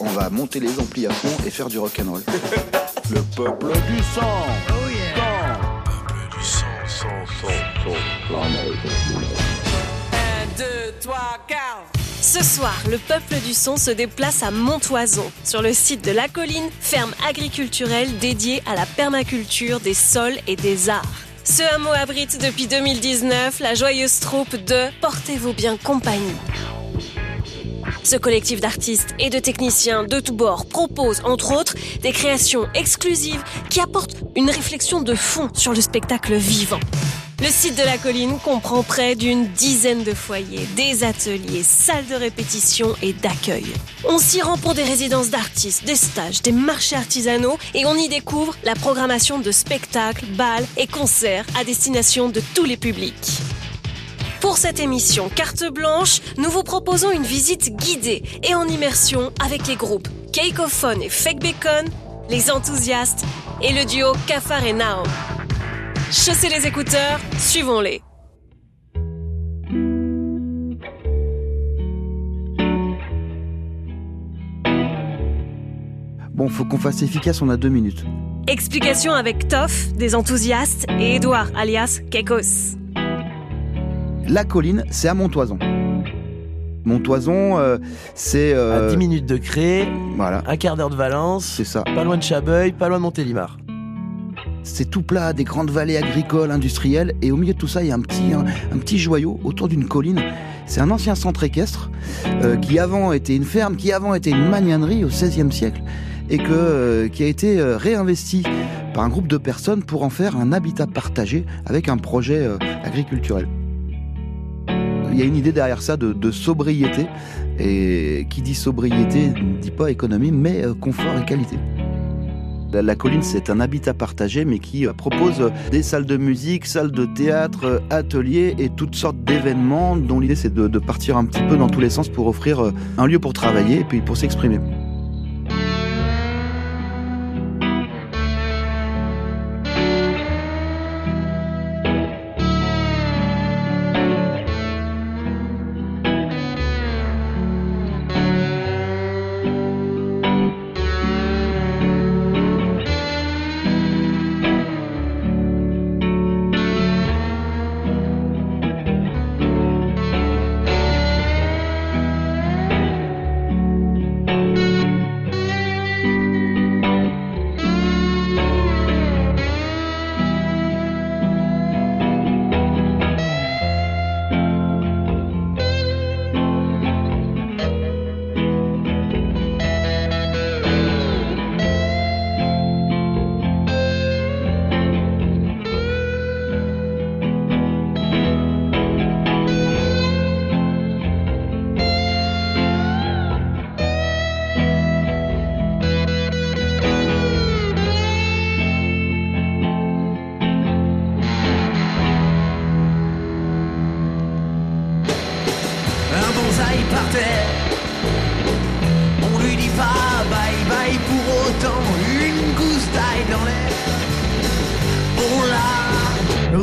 on va monter les amplis à fond et faire du rock'n'roll. Le peuple du sang. Oh yeah. Peuple du sang, sang, sang, sang. 1, 2, 3, 4. Ce soir, le peuple du son se déplace à Montoison, sur le site de La Colline, ferme agriculturelle dédiée à la permaculture des sols et des arts. Ce hameau abrite depuis 2019 la joyeuse troupe de Portez-vous bien compagnie. Ce collectif d'artistes et de techniciens de tous bords propose, entre autres, des créations exclusives qui apportent une réflexion de fond sur le spectacle vivant. Le site de la colline comprend près d'une dizaine de foyers, des ateliers, salles de répétition et d'accueil. On s'y rend pour des résidences d'artistes, des stages, des marchés artisanaux et on y découvre la programmation de spectacles, balles et concerts à destination de tous les publics. Pour cette émission Carte Blanche, nous vous proposons une visite guidée et en immersion avec les groupes Cakeophone et Fake Bacon, les enthousiastes et le duo Cafard et Nao. Chaussez les écouteurs, suivons-les. Bon, faut qu'on fasse efficace, on a deux minutes. Explication avec Toff, des enthousiastes, et Edouard, alias Kekos. La colline, c'est à Montoison. Montoison, euh, c'est... euh, À 10 minutes de Cré, Voilà, un quart d'heure de Valence, c'est ça. pas loin de Chabeuil, pas loin de Montélimar. C'est tout plat, des grandes vallées agricoles, industrielles, et au milieu de tout ça, il y a un petit, un, un petit joyau autour d'une colline. C'est un ancien centre équestre euh, qui avant était une ferme, qui avant était une magnanerie au XVIe siècle, et que, qui a été réinvesti par un groupe de personnes pour en faire un habitat partagé avec un projet agriculturel. Il y a une idée derrière ça de, sobriété, et qui dit sobriété ne dit pas économie, mais euh, confort et qualité. La, colline, c'est un habitat partagé, mais qui euh, propose euh, des salles de musique, salles de théâtre, ateliers et toutes sortes d'événements dont l'idée c'est de, de partir un petit peu dans tous les sens pour offrir un lieu pour travailler et puis pour s'exprimer.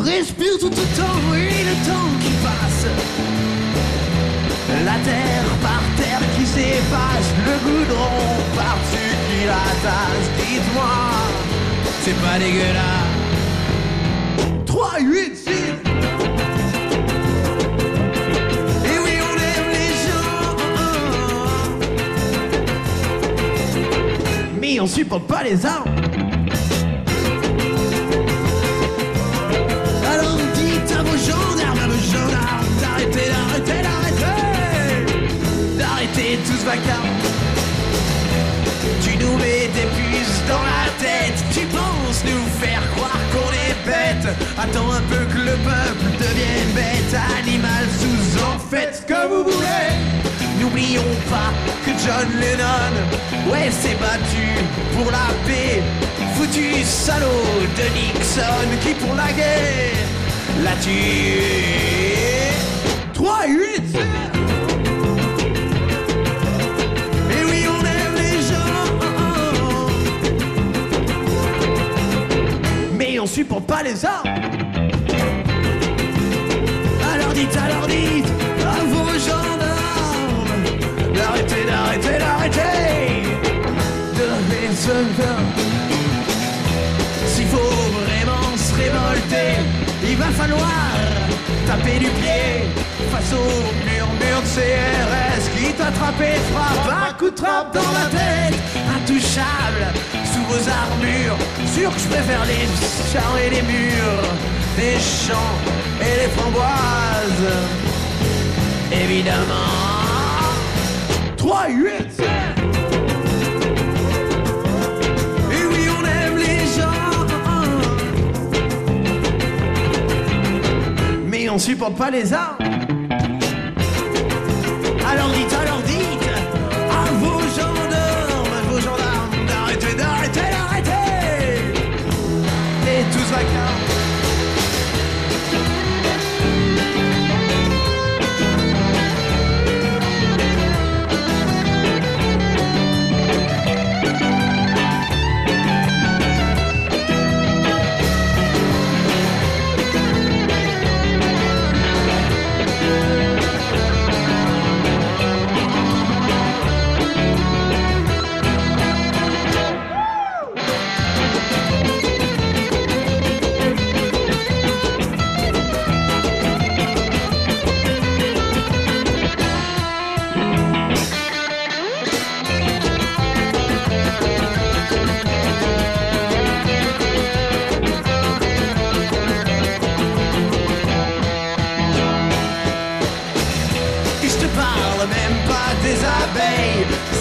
Respire tout autant. Et le temps qui passe. La terre par terre qui s'efface. Le goudron par-dessus qui l'attache. Dites-moi, c'est pas dégueulasse. 3, 8, 6. Et oui, on aime les gens. Mais on supporte pas les armes. D'arrêter, d'arrêter, d'arrêter. D'arrêter tout ce vacarme. Tu nous mets des puces dans la tête. Tu penses nous faire croire qu'on est bête. Attends un peu que le peuple devienne bête. Animal sous en faites que vous voulez. N'oublions pas que John Lennon, ouais, s'est battu pour la paix. Foutu salaud de Nixon qui pour la guerre l'a tué. 3 et 8 on aime les gens, mais on supporte pas les arts. Alors dites, alors dites à vos gendarmes. D'arrêter, d'arrêter, d'arrêter de raisonner. S'il faut vraiment se révolter, il va falloir taper du pied face au murmure de CRS qui t'attrape et frappe un coup de trappe dans la tête, intouchable sous vos armures. Sûr que je préfère les chars et les murs, les champs et les framboises. Évidemment. 3, 8, 7 Et oui, on aime les gens Mais on supporte pas les arts Alors dites,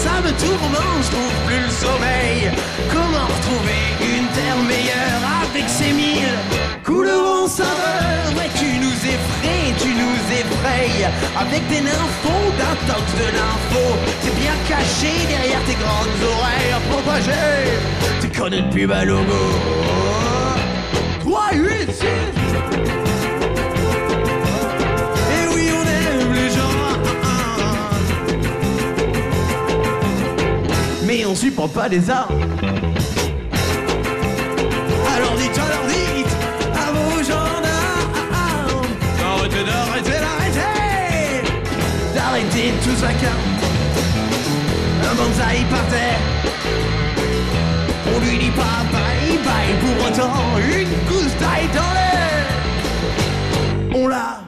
Ça me tourmente, je trouve plus le sommeil. Comment retrouver une terre meilleure Avec ces mille couleurs en saveur? Ouais tu nous effraies, tu nous effrayes Avec des nymphos, d'un tox de l'info. C'est bien caché derrière tes grandes oreilles Propagé, tu connais plus bas logo 3, 8, Mais on supporte pas les arts. Alors dites, alors dites à vos gendarmes d'arrêter, d'arrêter, d'arrêter, d'arrêter tout car un bonsaï par terre. On lui dit pas bye bye pour autant une gousse d'ail dans l'air. On la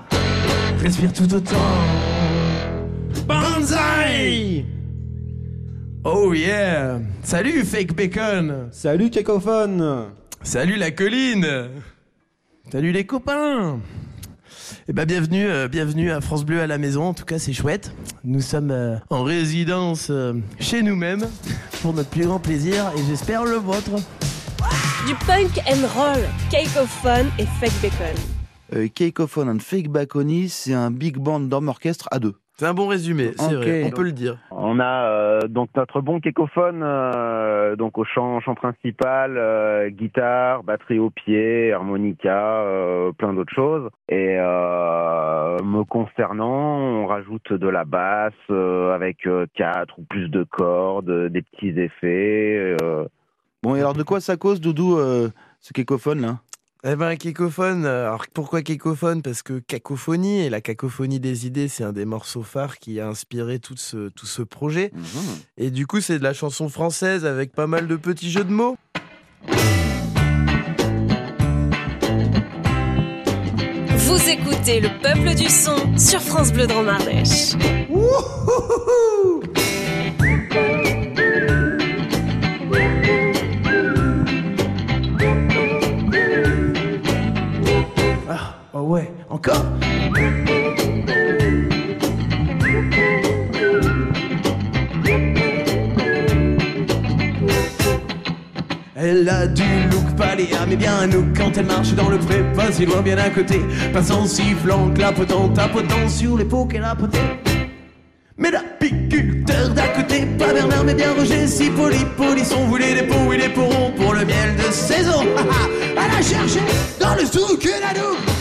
respire tout autant. Banzai! Oh yeah! Salut Fake Bacon! Salut Cacophone Salut la colline Salut les copains Eh ben bienvenue, euh, bienvenue à France Bleu à la maison, en tout cas c'est chouette. Nous sommes euh, en résidence euh, chez nous-mêmes pour notre plus grand plaisir et j'espère le vôtre. Du punk and roll, cake of fun et fake bacon. Euh, Cacophone and Fake Bacony, c'est un big band d'homme orchestre à deux. C'est un bon résumé, c'est Ok. vrai, on peut le dire. On a euh, donc notre bon kékophone, euh, donc au chant, chant principal, euh, guitare, batterie au pied, harmonica, euh, plein d'autres choses. Et euh, me concernant, on rajoute de la basse euh, avec euh, quatre ou plus de cordes, des petits effets. euh, Bon, et alors de quoi ça cause, Doudou, euh, ce Cacophone là? Eh ben, cacophone, alors pourquoi cacophone? Parce que cacophonie, et la cacophonie des idées, c'est un des morceaux phares qui a inspiré tout ce, tout ce projet. Et du coup, c'est de la chanson française avec pas mal de petits jeux de mots. Vous écoutez le peuple du son sur France Bleu Dromardèche. Ouais, encore? Elle a du look paléa, mais bien un look quand elle marche dans le pré, pas si loin, bien à côté, passant sifflant, clapotant, tapotant sur les pots qu'elle a potés. Mais l'apiculteur d'à côté, pas Bernard, mais bien Roger, si poli, polisson, voulait des pots, il est pourront pour le miel de saison. Elle a cherché dans le souk une anou. Tout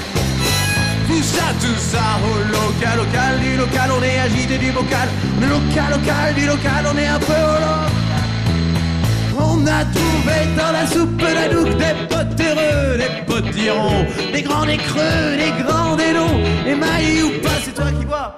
ça, tout ça, au local, local, du local, on est agité du bocal. Le local, local, du local, on est un peu au local. On a trouvé dans la soupe la douque des potes heureux, des potirons, des grands, des creux, des grands, des longs, émaillés ou pas, c'est toi qui vois.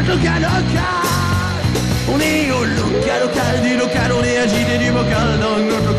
Notre local, local, on est au local, local, du local, on est agité du bocal. Dans notre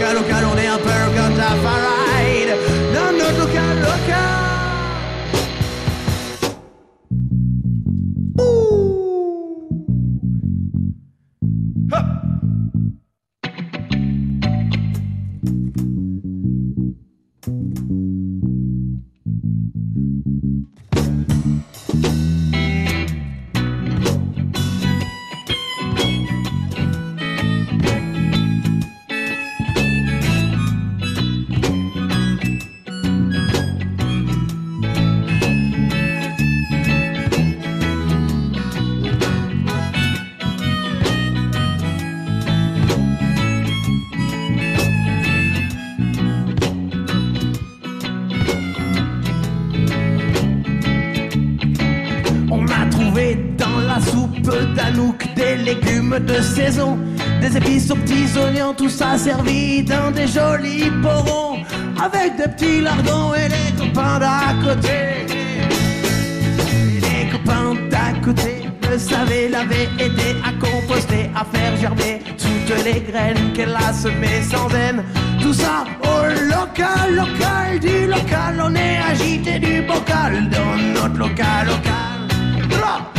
l'avaient aidé à composter, à faire germer toutes les graines qu'elle a semées sans haine. Tout ça au local, local, du local, on est agité du bocal dans notre local, local. Ra-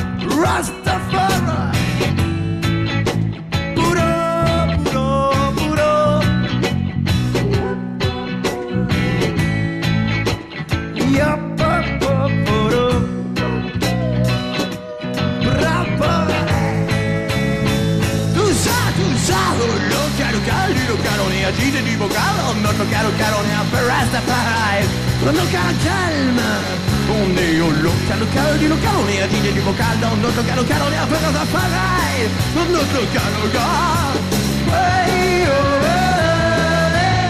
Rastafari. Bocal, dans notre local, on est un peu Rastafari, dans notre local calme, on est au local, local, du local, on est agité du bocal, dans notre local, local, on est un peu Rastafari, dans notre local, local. Hey, oh, hey,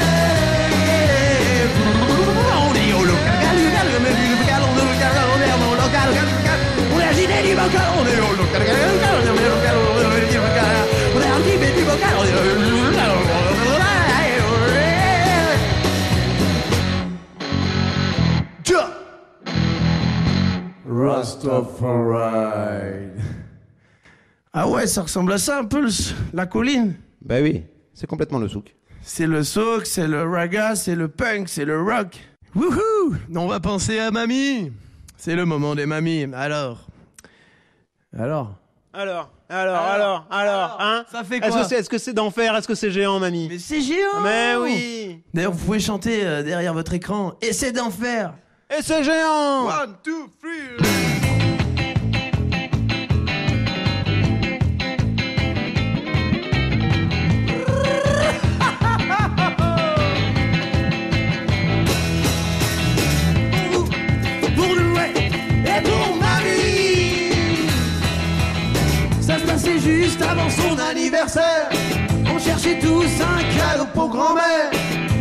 on est au local, local, local, du local, on est au local, on est au local, local, local, on est agité du bocal, on est au local, local, local, on est au local, on est au local, on est au local, Rastafari. Ah ouais, ça ressemble à ça un peu, le la colline. Bah oui, c'est complètement le souk. C'est le souk, c'est le raga, c'est le punk, c'est le rock. Wouhou On va penser à mamie. C'est le moment des mamies. Alors Alors? Alors, alors, alors, alors, hein? Ça fait Est-ce quoi? que c'est est -ce c'est d'enfer? Est-ce que c'est géant, mamie? Mais c'est géant Mais oui D'ailleurs, vous pouvez chanter euh, derrière votre écran. Essayez d'en faire Et c'est géant One, two, three juste avant son anniversaire. On cherchait tous un cadeau pour grand-mère.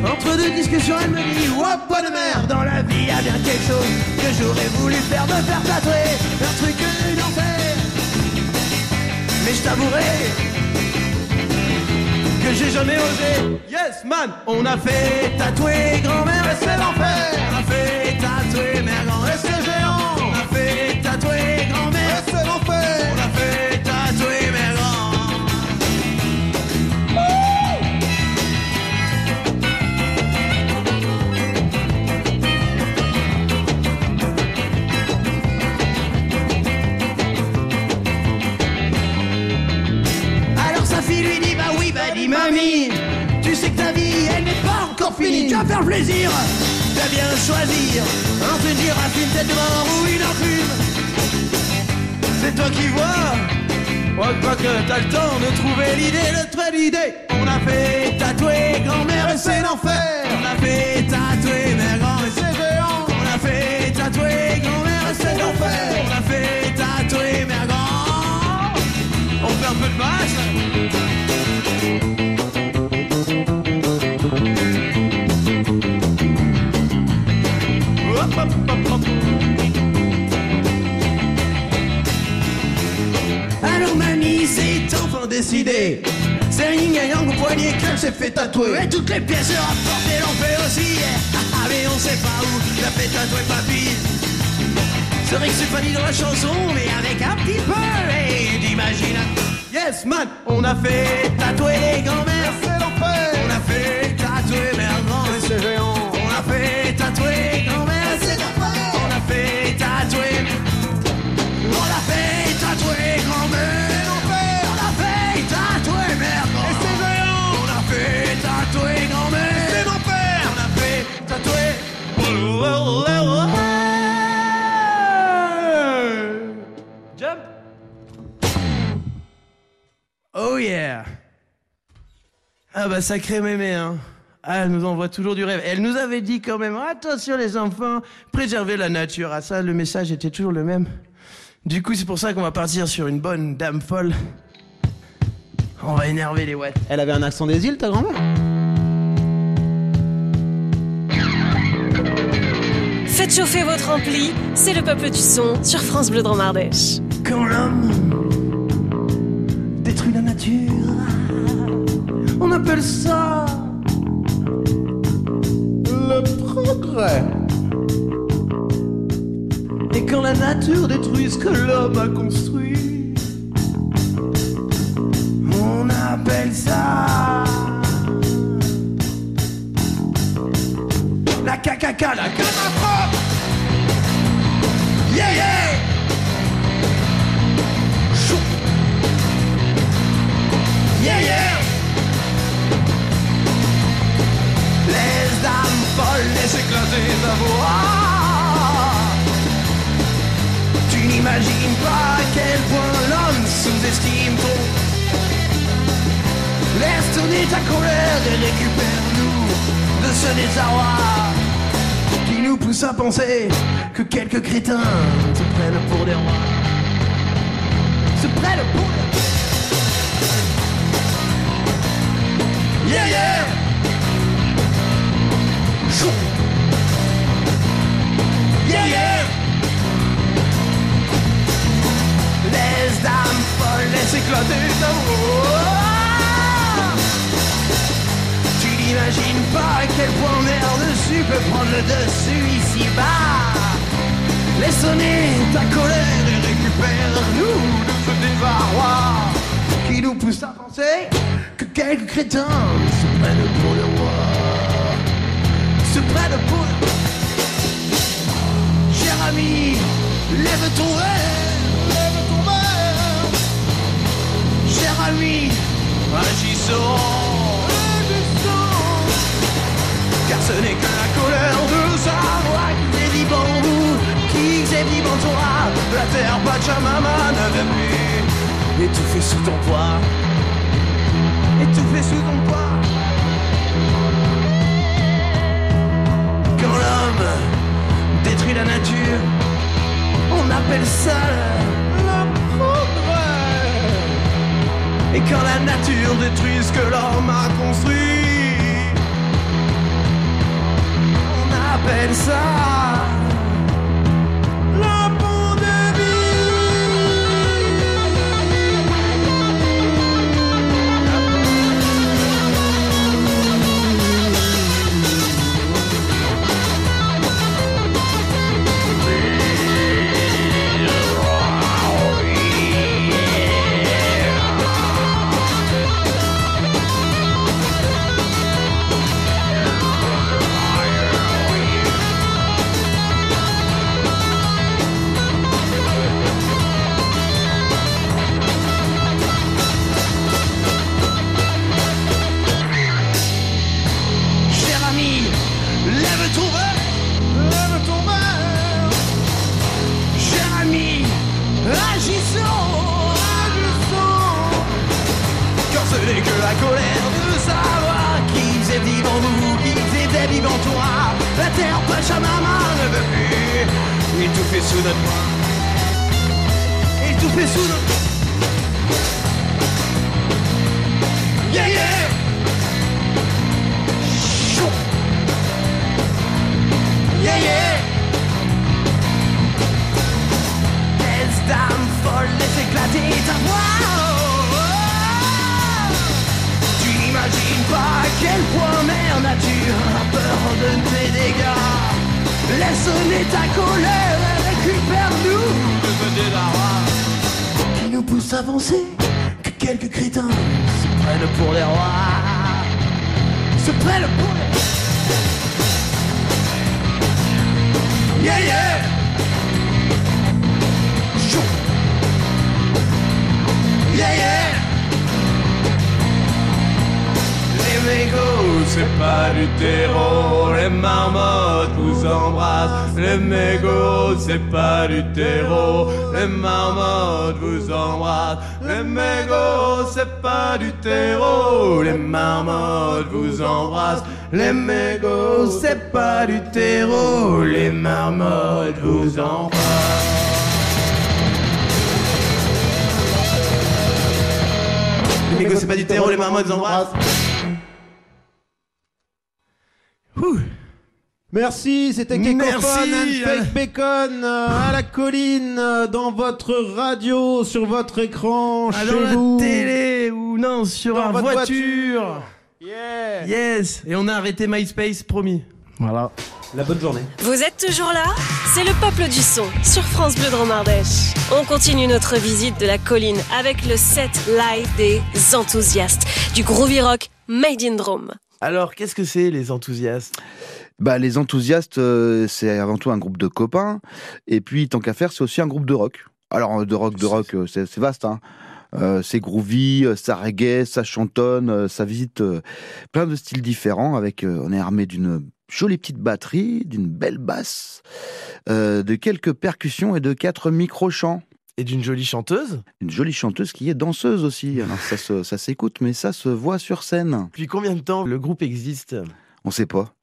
Entre deux discussions, elle me dit Oh, bonne mère, dans la vie, y a bien quelque chose que j'aurais voulu faire, me faire tatouer. Un truc d'enfer. Mais je t'avouerai que j'ai jamais osé. Yes, man, on a fait tatouer grand-mère et c'est l'enfer. On a fait tatouer mère pas Tu vas faire plaisir vas bien choisir. Entre une girafe, une tête de mort ou une enclume C'est toi qui vois. Moi je crois que t'as le temps de trouver l'idée de trouver l'idée On a fait tatouer grand-mère et c'est l'enfer. On a fait tatouer mère grand et c'est géant On a fait tatouer grand-mère et c'est l'enfer. On a fait tatouer mère grand on fait un peu de basse s'est fait tatouer. Et toutes les pièces rapportées l'ont fait aussi. Ah, mais on sait pas où l'a fait tatouer papy. C'est vrai que c'est pas dit dans la chanson, mais avec un petit peu et d'imagination. Yes man, on a fait tatouer les grands-mères. Ah bah sacré mémé hein ah, elle nous envoie toujours du rêve. Elle nous avait dit quand même, attention les enfants, préservez la nature. Ah ça, le message était toujours le même. Du coup, c'est pour ça qu'on va partir sur une bonne dame folle. On va énerver les watts. Elle avait un accent des îles, ta grand-mère? Faites chauffer votre ampli, c'est le peuple du son sur France Bleu Dromardèche. Quand l'homme on appelle ça le progrès. Et quand la nature détruit ce que l'homme a construit, on appelle ça la cacaca, la catastrophe. Yeah yeah. Chou. Yeah yeah. Les dames folles laissent éclater ta voix. Tu n'imagines pas à quel point l'homme sous-estime ton. Laisse tourner ta colère et récupère-nous de ce désarroi qui nous pousse à penser que quelques crétins se prennent pour des rois. Se prennent pour des Yeah yeah Chou. Yeah yeah. Les dames folles éclater ta voix Tu n'imagines pas à quel point est dessus peut prendre le dessus ici-bas Laisse sonner ta colère et récupère-nous de ce désarroi Qui nous pousse à penser que quelques crétins se prennent Se prennent pour le Cher ami, lève ton verre, lève ton verre. Cher ami, agissons Agissons. Car ce n'est que la colère de savoir qui est en vous, qui est vivant en toi. La terre Pachamama ne veut plus. Étouffer sous ton poids, étouffer sous ton poids. Détruit la nature, on appelle ça le progrès. Et quand la nature détruit ce que l'homme a construit, on appelle ça la colère de savoir qui faisait vivant nous, qui était vivant toi. La terre Pachamama ne veut plus étouffer sous notre poids. Étouffer sous notre les marmottes vous embrassent. Les mégots, c'est pas du terreau, les marmottes vous embrassent. Les mégots, c'est pas du terreau, les marmottes vous embrassent. Les mégots, c'est pas du terreau, les marmottes vous embrassent. Merci, c'était Kekophone and Fake Bacon euh, à la colline, euh, dans votre radio, sur votre écran, Ah, chez dans la vous. télé ou non, sur Dans un votre voiture. Yeah. Yes. Et on a arrêté MySpace, promis. Voilà. La bonne journée. Vous êtes toujours là? C'est le peuple du son sur France Bleu Dromardèche. On continue notre visite de la colline avec le set live des enthousiastes du groovy rock Made in Drome. Alors, qu'est-ce que c'est les enthousiastes? Bah, les enthousiastes, euh, c'est avant tout un groupe de copains. Et puis, tant qu'à faire, c'est aussi un groupe de rock. Alors, de rock, de rock, euh, c'est vaste. Hein. Euh, c'est groovy, ça reggae, ça chantonne, ça visite euh, plein de styles différents. Avec, on est armé d'une jolie petite batterie, d'une belle basse, de quelques percussions et de quatre micro-chants. Et d'une jolie chanteuse Une jolie chanteuse qui est danseuse aussi. Alors ça s'écoute, mais ça se voit sur scène. Depuis combien de temps le groupe existe? On sait pas.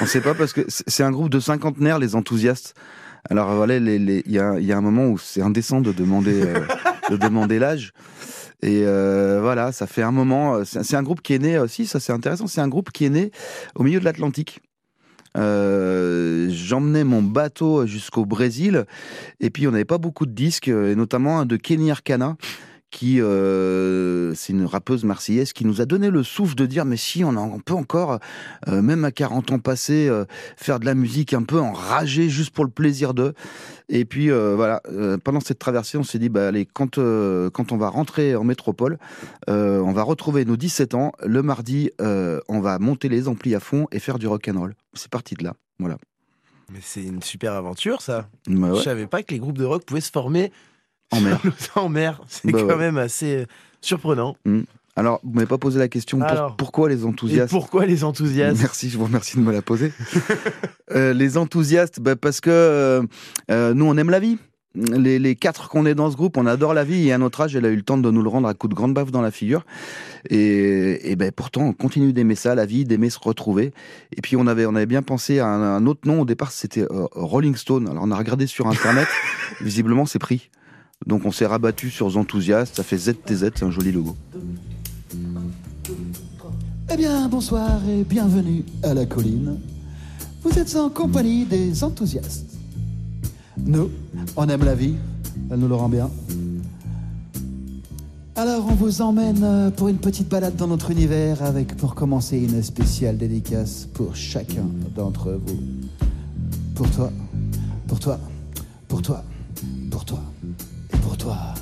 On sait pas parce que c'est un groupe de cinquantenaires, les enthousiastes. Alors voilà, il y, a, un moment où c'est indécent de demander, euh, de demander l'âge. Et euh, voilà, ça fait un moment. euh, C'est un groupe qui est né aussi, ça c'est intéressant. C'est un groupe qui est né au milieu de l'Atlantique. J'emmenais mon bateau jusqu'au Brésil et puis on n'avait pas beaucoup de disques, et notamment un de Kenny Arcana qui euh, c'est une rappeuse marseillaise qui nous a donné le souffle de dire mais si on, en- on peut encore euh, même à 40 ans passés euh, faire de la musique un peu enragée juste pour le plaisir d'eux. Et puis voilà pendant cette traversée on s'est dit bah allez quand quand on va rentrer en métropole on va retrouver nos 17 ans. Le mardi on va monter les amplis à fond et faire du rock and roll. C'est parti de là. Voilà. Mais c'est une super aventure, ça. Bah ouais, Je savais pas que les groupes de rock pouvaient se former en mer en mer. C'est Bah quand ouais. même assez euh, surprenant. alors vous m'avez pas posé la question pour- Alors. pourquoi les Et enthousiastes pourquoi les enthousiastes Merci, je vous remercie de me la poser. Euh, les enthousiastes, bah, parce que euh, euh, nous, on aime la vie. Les, les quatre qu'on est dans ce groupe, on adore la vie. Et à notre âge, elle a eu le temps de nous le rendre à coups de grande baffe dans la figure. Et, et ben, pourtant, on continue d'aimer ça, la vie, d'aimer se retrouver. Et puis, on avait, on avait bien pensé à un, un autre nom. Au départ, c'était euh, Rolling Stone. Alors, on a regardé sur Internet. Visiblement, c'est pris. Donc, on s'est rabattu sur les enthousiastes. Ça fait ZTZ, c'est un joli logo. Eh bien, bonsoir et bienvenue à la colline. Vous êtes en compagnie des enthousiastes. Nous, on aime la vie, elle nous le rend bien. Alors, on vous emmène euh, pour une petite balade dans notre univers avec, pour commencer, une spéciale dédicace pour chacun d'entre vous. Pour toi, pour toi, pour toi, pour toi toi.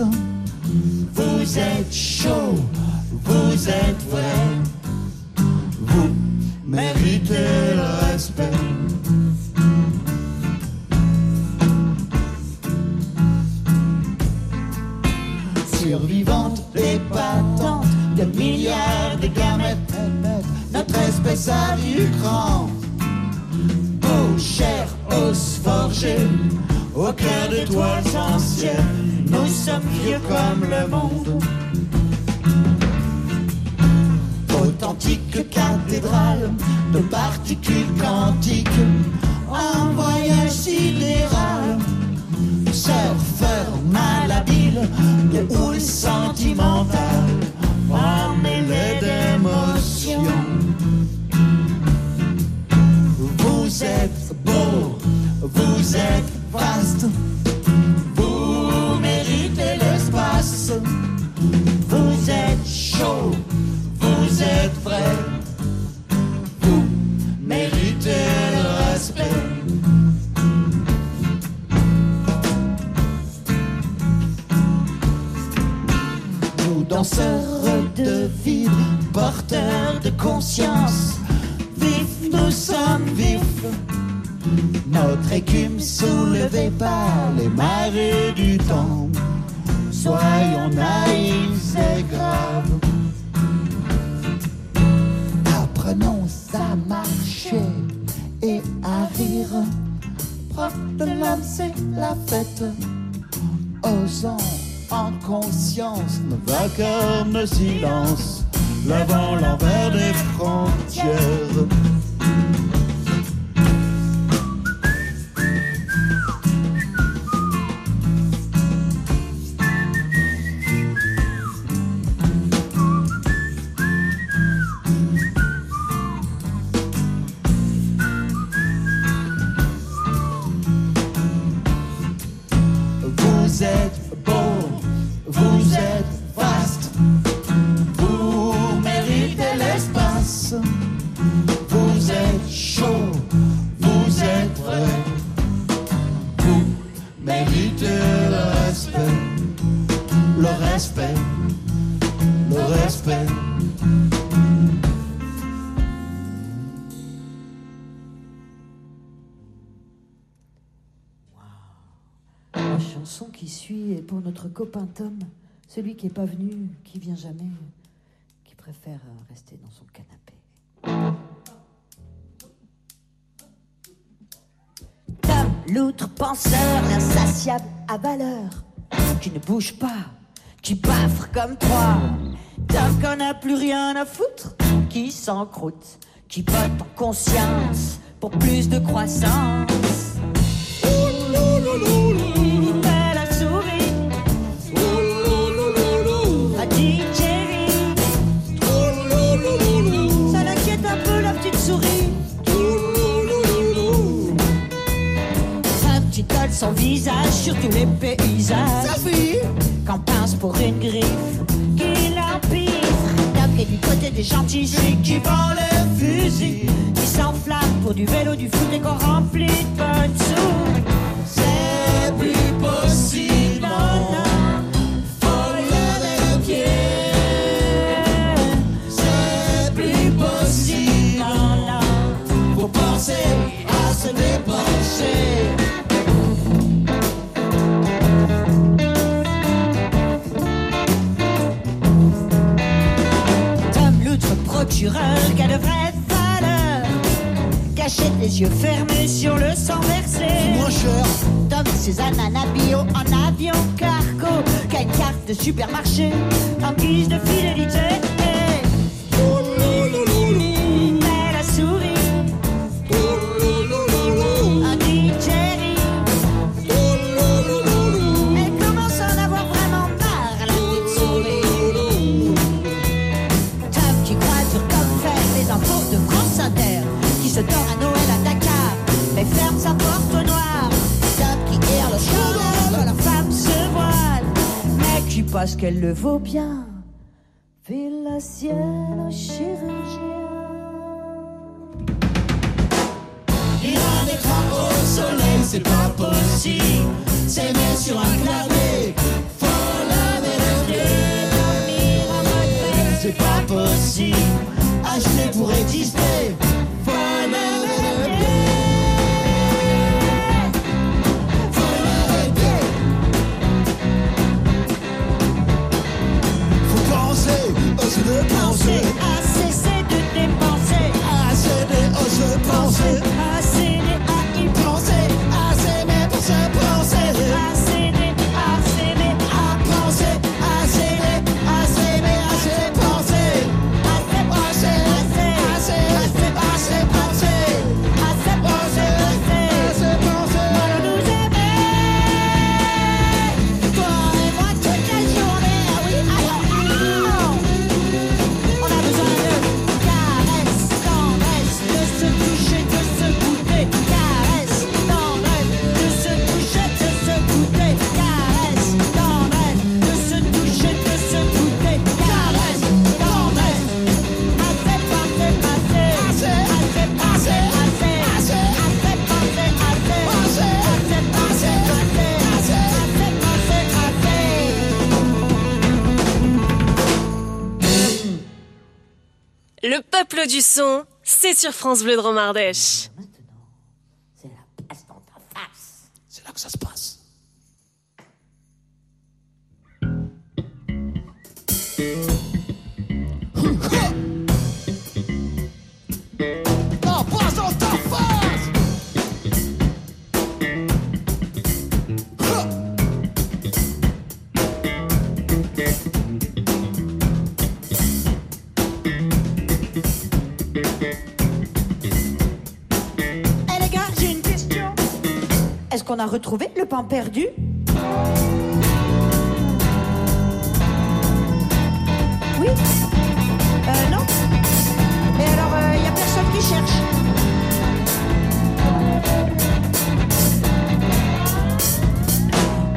Vous êtes chaud, vous êtes vrai, vous méritez le respect. Survivante, épatante, de milliards de gamètes, notre espèce a du cran. Peau, chair, os forgé, au cœur de toiles anciennes, nous sommes vieux comme le monde. Authentique cathédrale de particules quantiques, en voyage sidéral. Surfeur malhabile de houle sentimentale, emmêlé d'émotions. Vous êtes beau, vous êtes méritez l'espace. Vous êtes chaud, vous êtes vrai. Vous méritez le respect. Nous danseurs de vide, porteurs de conscience, vifs, nous sommes vifs. Notre écume soulevée par les marées du temps. Soyons naïfs et graves. Apprenons à marcher et à rire. Prof de l'âme, c'est la fête. Osons en conscience nos vainqueurs, nos silences, l'avant l'envers des frontières. Copain Tom, celui qui est pas venu, qui vient jamais, qui préfère euh, rester dans son canapé. Tom, l'outre penseur, l'insatiable à valeur, qui ne bouge pas, qui baffre comme trois. Tom qu'on n'a plus rien à foutre, qui s'encroute, qui botte en conscience pour plus de croissance. Son visage sur tous les paysages. Qu'en pince pour une griffe qui l'empire? Taper du côté des gentils, celui qui vend le fusil. Qui s'enflamme pour du vélo, du foot et qu'on remplit de bonnes sous. C'est plus possible, non, non. Procureur qui a de vraies valeurs. Cachette les yeux fermés sur le sang versé. Moins cher Tom ses ananas bio en avion cargo Qui a une carte de supermarché En guise de fidélité Parce qu'elle le vaut bien Fait la sienne chirurgien Il a un écran au soleil, c'est pas possible. C'est né sur un clavier. Faut mode veille, c'est pas possible. Acheter pour exister. Du son, c'est sur France Bleu de Est-ce qu'on a retrouvé le pain perdu Oui Euh, non Mais alors, il y a personne qui cherche.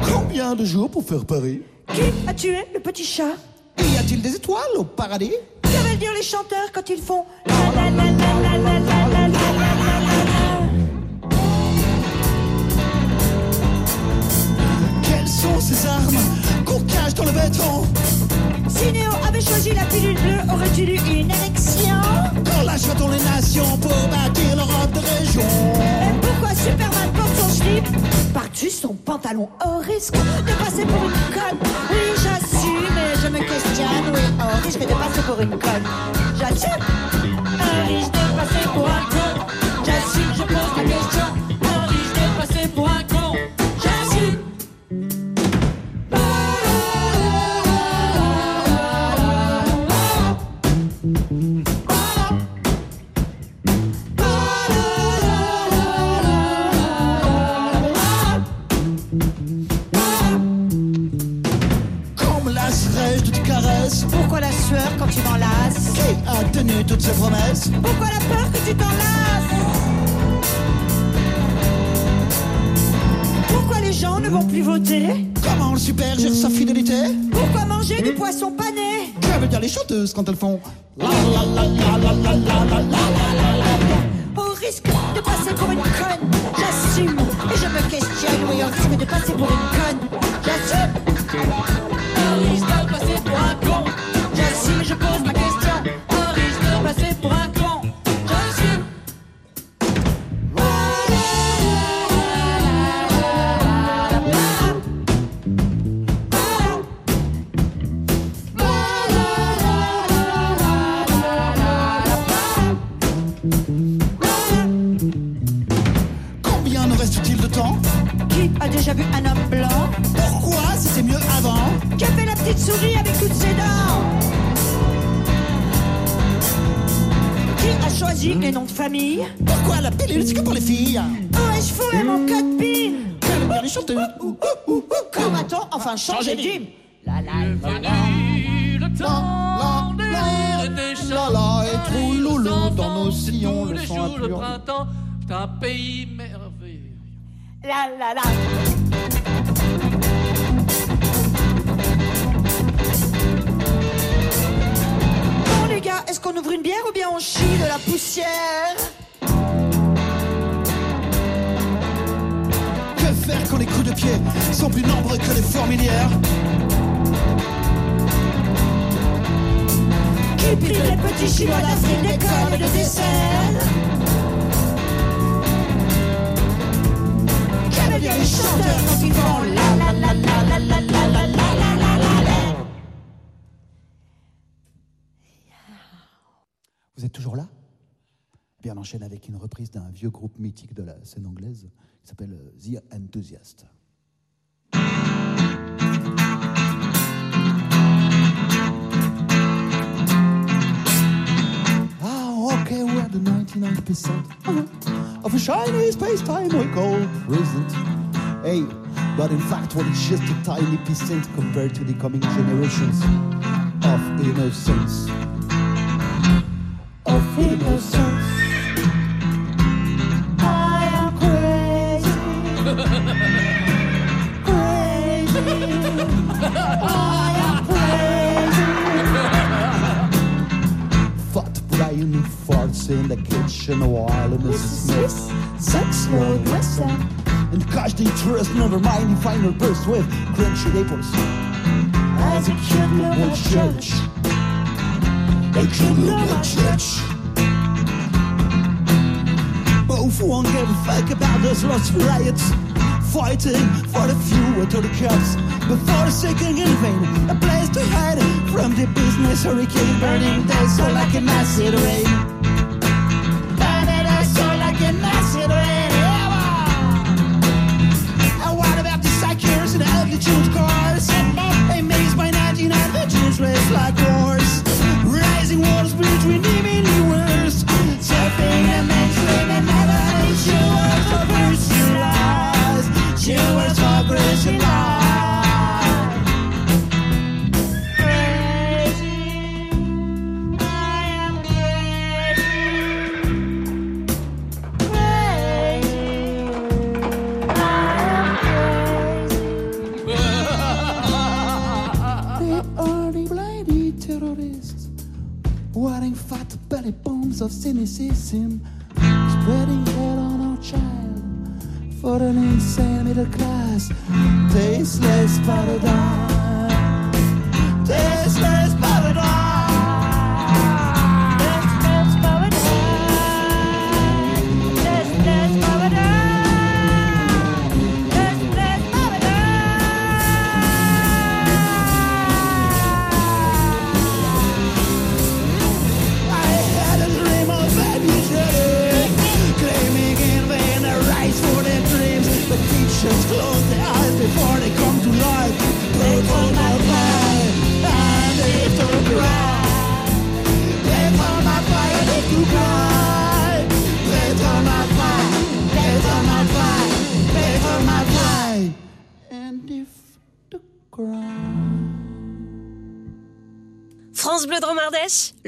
Combien de jours pour faire Paris Qui a tué le petit chat Y a-t-il des étoiles au paradis Que veulent dire les chanteurs quand ils font la la sont ces armes. Qu'on cache dans le béton Si Néo avait choisi la pilule bleue, aurait-il eu une élection Quand lâchera-t-on les nations pour bâtir l'Europe de région. Et pourquoi Superman porte son slip? Par-dessus son pantalon au risque de passer pour une conne? Oui, j'assume, mais je me questionne, oui, au risque de passer pour une conne. J'assume, un risque de passer pour un con. J'assume, je pose la question, toutes ces promesses Pourquoi la peur que tu t'enlaces Pourquoi les gens ne vont plus voter Comment le super gère sa fidélité Pourquoi manger du poisson pané Que veulent dire les chanteuses quand elles font la la la la la la la la la Au risque de passer pour une conne, j'assume et je me questionne. Oui, au risque de passer pour une conne, j'assume. Les noms de famille Pourquoi la pilule c'est que pour les filles ai-je fourré mon code PIN. Les va-t-on enfin changer de gym La la la la. le temps La la et trouille loulou dans nos sillons tous le les sang jours le impur. printemps, c'est un pays merveilleux. la la la Est-ce qu'on ouvre une bière ou bien on chie de la poussière Que faire quand les coups de pied sont plus nombreux que les fourmilières Qui pile les petits chinois d'Afrique, d'école et de dessert J'aime bien les chanteurs quand la la la la toujours là? Eh Bien, on enchaîne avec une reprise d'un vieux groupe mythique de la scène anglaise qui s'appelle euh, The Enthusiast. Ah, okay, we're the 99% uh-huh, of a shiny space-time we call present. Hey, but in fact, what is just a tiny percent compared to the coming generations of innocence. In the kitchen while Mrs. Smith sex Lord Wesson and cash the interest, never mind the final burst with crunchy apples. As a kid, little church, a kid, little church. No one give a fuck about this lost riots. Fighting for the few to the cops. Before seeking in vain, a place to hide from the business hurricane burning days so like a massive rain. middle class, tasteless paradise.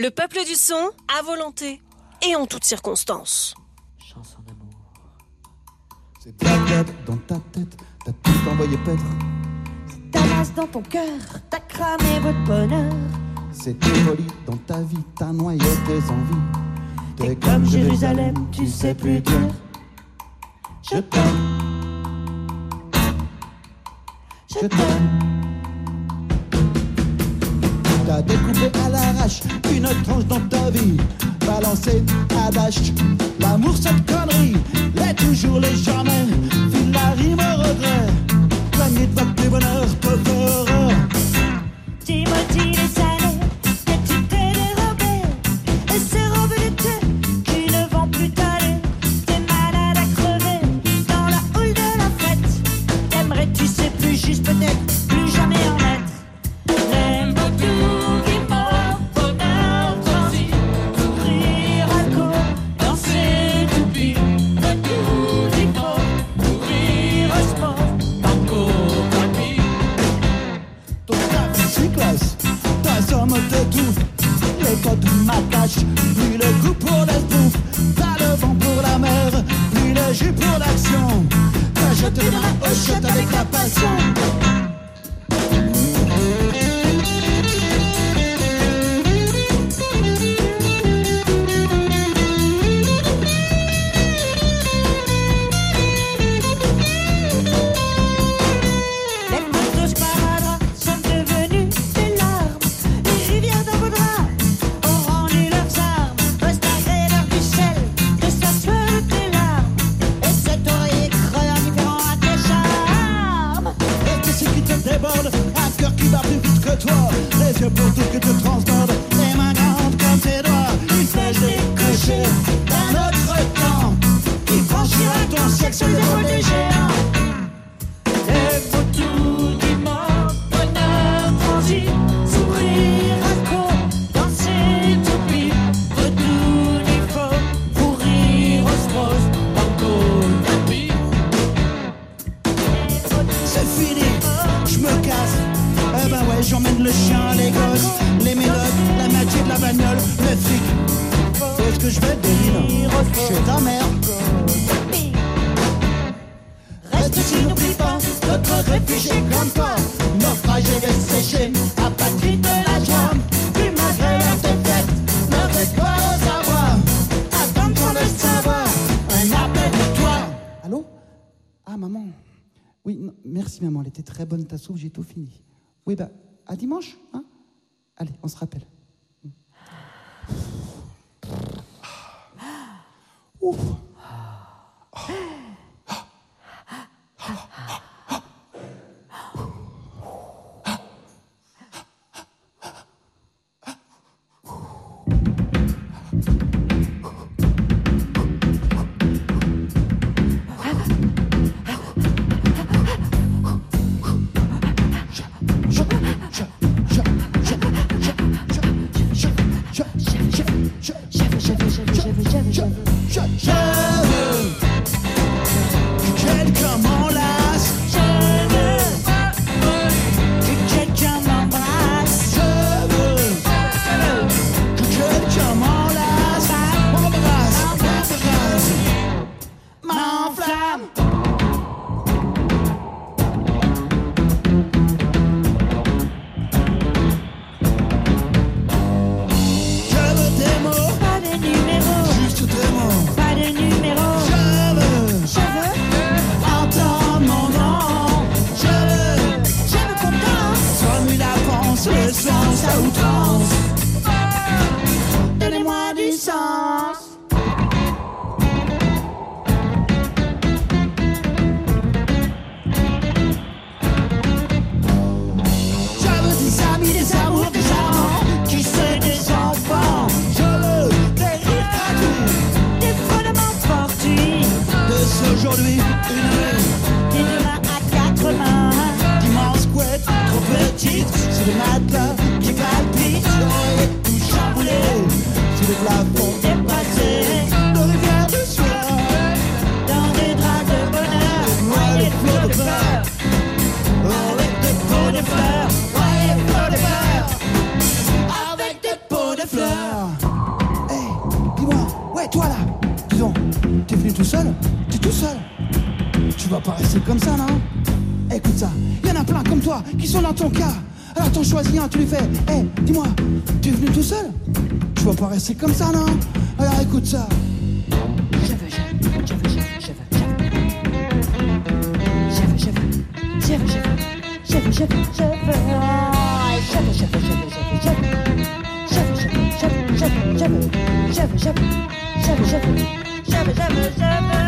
Le peuple du son, à volonté et en toutes circonstances. Chanson d'amour. C'est ta tête dans ta tête, t'as tout envoyé pêtre. C'est ta masse dans ton cœur, t'as cramé votre bonheur. C'est folie dans ta vie, t'as noyé tes envies. Comme, Jérusalem, tu sais plus dire. Je t'aime. Je t'aime. T'as découpé à l'arrache une tranche dans ta vie, balancée à dash. L'amour, cette connerie, l'est toujours les jamais. File la rime au regret. La de votre bonheur, pauvre déborde. Un cœur qui bat plus vite que toi. Les yeux pour tout que te transborde Les mains grandes comme ses doigts. très bonne ta j'ai tout fini. Oui, bah, à dimanche, hein Allez, on se rappelle. Ouf. Ah. Ah. Ah. Je, dis-moi, t'es venu tout seul Tu vas pas rester comme ça, non Alors écoute ça. Ah,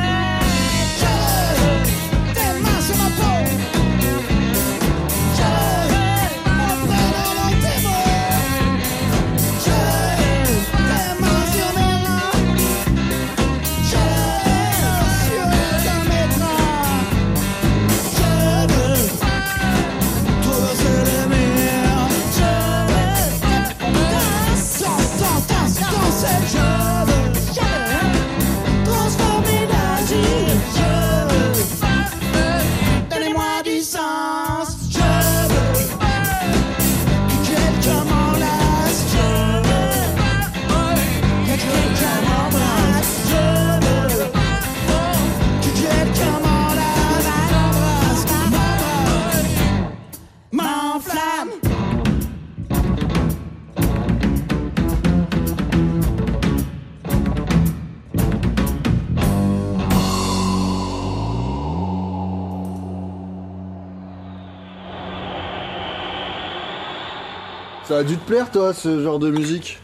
Ça a dû te plaire, toi, ce genre de musique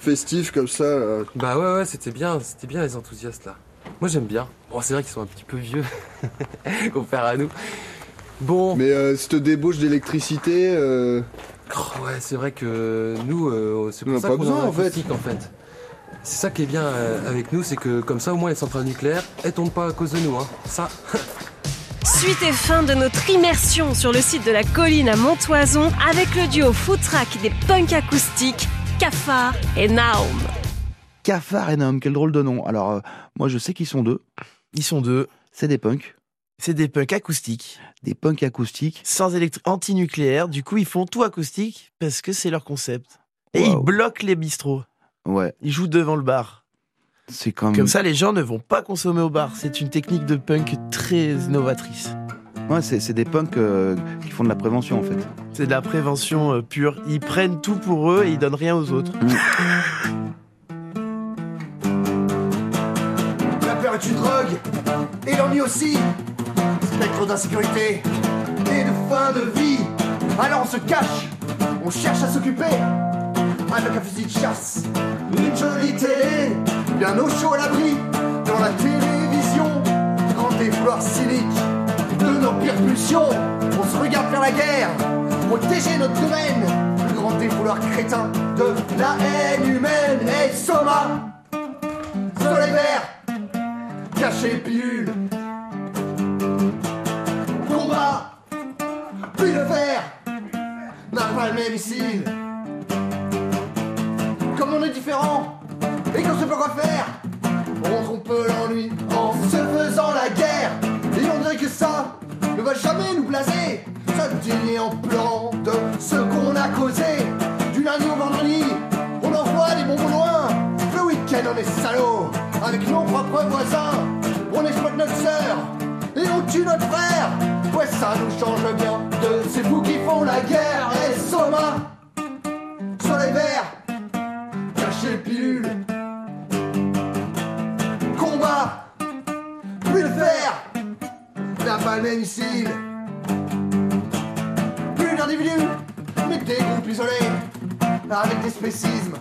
festif comme ça. là. Bah ouais, ouais, c'était bien, c'était bien les enthousiastes là. Moi j'aime bien. Bon, c'est vrai qu'ils sont un petit peu vieux comparé à nous. Bon, Mais euh, cette débauche d'électricité, euh, oh, ouais, c'est vrai que nous, euh, c'est On pour en a ça pas qu'on besoin, en en fait. acoustique, en fait. C'est ça qui est bien euh, avec nous, c'est que comme ça au moins les centrales nucléaires, elles tombent pas à cause de nous, hein. Ça. Suite et fin de notre immersion sur le site de la colline à Montoison avec le duo Footrack des punks acoustiques Cafard et Naum. Cafard et Nom, quel drôle de nom. Alors, euh, moi, je sais qu'ils sont deux. Ils sont deux. C'est des punks. C'est des punks acoustiques, Des punks acoustiques. sans électrique, anti-nucléaire. Du coup, ils font tout acoustique parce que c'est leur concept. Et ils bloquent les bistrots. Ouais, Ils jouent devant le bar. C'est comme... Comme ça, les gens ne vont pas consommer au bar. C'est une technique de punk très innovatrice. Ouais, c'est c'est des punks euh, qui font de la prévention, en fait. C'est de la prévention euh, pure. Ils prennent tout pour eux et ils donnent rien aux autres. La peur est une drogue, et l'ennui aussi. Spectre d'insécurité et de fin de vie. Alors on se cache, on cherche à s'occuper. Avec un fusil de chasse, une jolie télé, bien au chaud à l'abri. Dans la télévision, grand défouloir cynique de nos pulsions. On se regarde faire la guerre, protéger notre domaine. Grand défouloir crétin de la haine humaine. Et Soma, soleil vert, caché pilule. Combat, puis le fer, n'a pas le même style. Comme on est différent et qu'on sait pas quoi faire, on rentre l'ennui en se faisant la guerre. Et on dirait que ça ne va jamais nous blaser. S'indigner en pleurant de ce qu'on a causé. Du lundi au vendredi, on envoie des bonbons loin. Le week-end, on est salaud avec nos propres voisins. On exploite notre sœur et on tue notre frère. Ouais, ça nous change bien de ces fous qui font la guerre. Et Soma, Plus d'individus, mais des groupes isolés, avec des spécismes,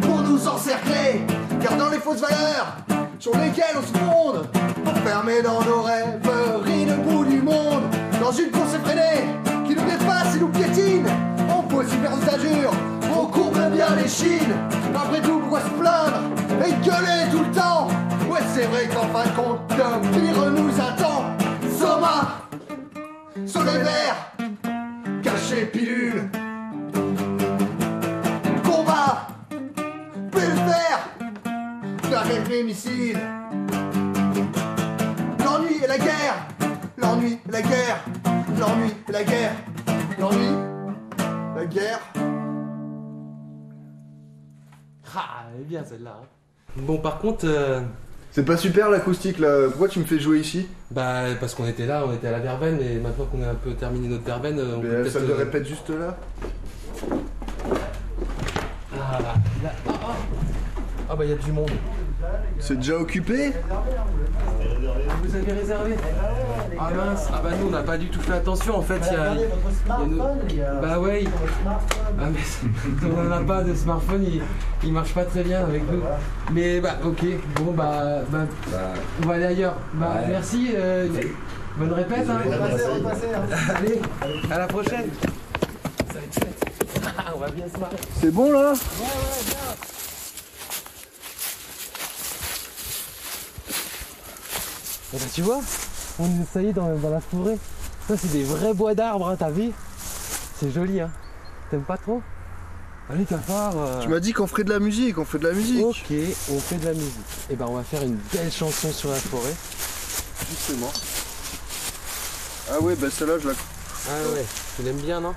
pour nous encercler, gardant les fausses valeurs sur lesquelles on se fonde, enfermés dans nos rêveries de bout du monde, dans une course effrénée qui nous dépasse et nous piétine. On peut aussi faire des injures, on courbe bien les chines. Après tout, pourquoi se plaindre et gueuler tout le temps Ouais, c'est vrai qu'en fin de compte, le pire nous attend. Soma, soleil vert, caché pilule. Combat, fer, avec les missiles. L'ennui et la guerre, l'ennui et la guerre, l'ennui et la guerre, l'ennui, la guerre. Ah, elle est bien celle-là. hein. Bon, par contre. euh, C'est pas super l'acoustique là, pourquoi tu me fais jouer ici Bah, parce qu'on était là, on était à la verbeine, et maintenant qu'on a un peu terminé notre verbeine, euh, on Mais peut la peut-être. salle de euh, répète juste là Ah, là, là, ah, ah. Ah, bah, il y a du monde. C'est déjà occupé? Vous avez réservé Ah mince, ah bah nous on n'a pas du tout fait attention en fait. Il y a, il y a nos- Bah ouais. Ah mais on n'en a pas de smartphone, il, il marche pas très bien avec nous. Mais bah ok, bon bah, bah, on va aller ailleurs. Bah Ouais. merci, euh, bonne répète. Hein. hein. Allez, à la prochaine. Ça va être chouette. Ah, on va bien se marrer. C'est bon là? Et bah tu vois, on est ça y est dans, dans la forêt. Ça c'est des vrais bois d'arbres, hein, t'as vu C'est joli hein. T'aimes pas trop? Allez t'as part. Tu m'as dit qu'on ferait de la musique, on fait de la musique. Ok, on fait de la musique. Et ben on va faire une belle chanson sur la forêt. Justement. Ah ouais, bah celle-là je la... Ah ouais, tu l'aimes bien non?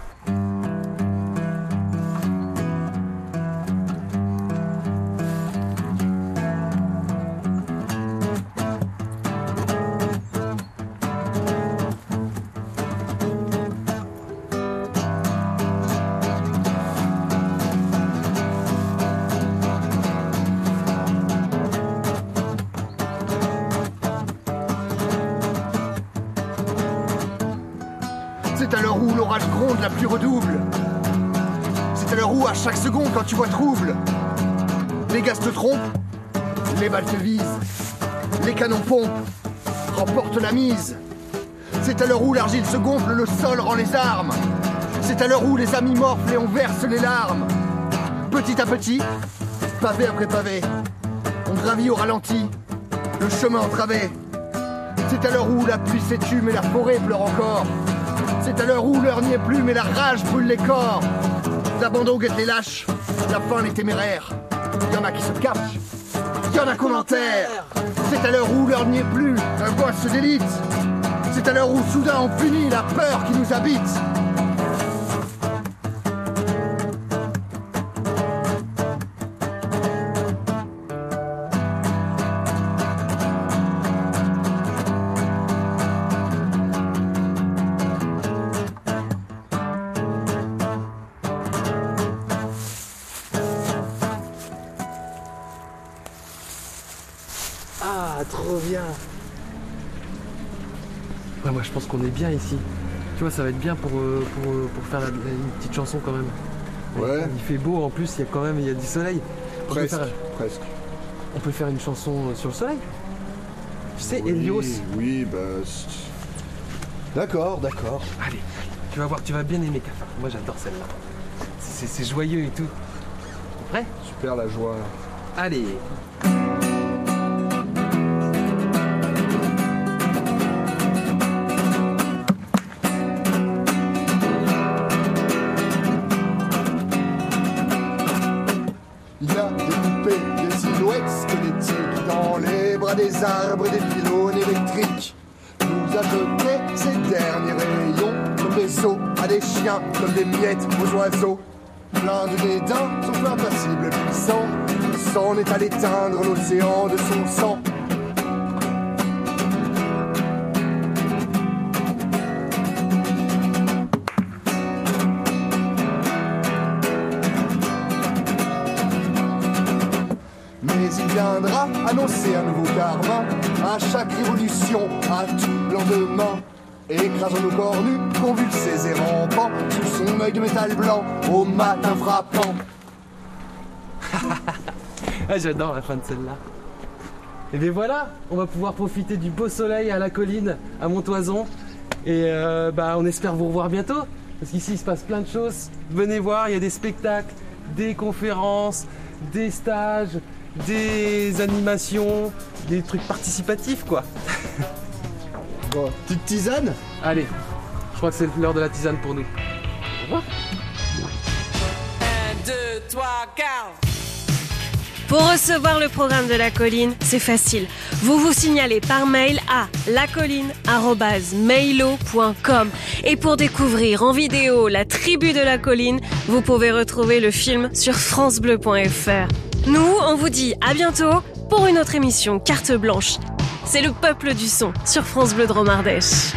C'est à l'heure où l'argile se gonfle, le sol rend les armes. C'est à l'heure où les amis morflent et on verse les larmes. Petit à petit, pavé après pavé, on gravit au ralenti, le chemin entravé. C'est à l'heure où la pluie s'étume et la forêt pleure encore. C'est à l'heure où l'heure n'y est plus, mais la rage brûle les corps. L'abandon guette les lâches, la faim les téméraires. Y en a qui se cachent, y en a qu'on enterre. C'est à l'heure où l'heure n'y est plus, un boss se délite. C'est à l'heure où soudain on punit la peur qui nous habite. Est bien ici. Tu vois, ça va être bien pour, euh, pour, euh, pour faire la- une petite chanson quand même. Ouais. Il fait beau en plus, il y a quand même il y a du soleil. On Presque, faire- presque. On peut faire une chanson euh, sur le soleil Tu sais, Helios. Oui, oui, bah... D'accord, d'accord. Allez, tu vas voir, tu vas bien aimer Cafard. Moi j'adore celle-là. C'est joyeux et tout. Prêt? Super la joie. Allez dans les bras des arbres et des pylônes électriques. Nous a jeté ces derniers rayons comme des os à des chiens, comme des miettes aux oiseaux. Plein de dédain, son feu impassible et puissant, s'en est allé teindre l'océan de son sang. Un nouveau karma à chaque révolution, à tout lendemain. Écrasant nos corps convulsés et rampants, sous son œil de métal blanc, au matin frappant. Ah, j'adore la fin de celle-là. Et bien voilà, on va pouvoir profiter du beau soleil à la colline, à Montoison. Et euh, bah, on espère vous revoir bientôt. Parce qu'ici, il se passe plein de choses. Venez voir, il y a des spectacles, des conférences, des stages, des animations, des trucs participatifs, quoi. Bon, petite tisane Allez, je crois que c'est l'heure de la tisane pour nous. Au revoir. 1, 2, 3, 4. Pour recevoir le programme de la colline, c'est facile. Vous vous signalez par mail à lacolline.mailo.com. Et pour découvrir en vidéo la tribu de la colline, vous pouvez retrouver le film sur FranceBleu.fr. Nous, on vous dit à bientôt pour une autre émission Carte Blanche. C'est le peuple du son sur France Bleu Dromardèche.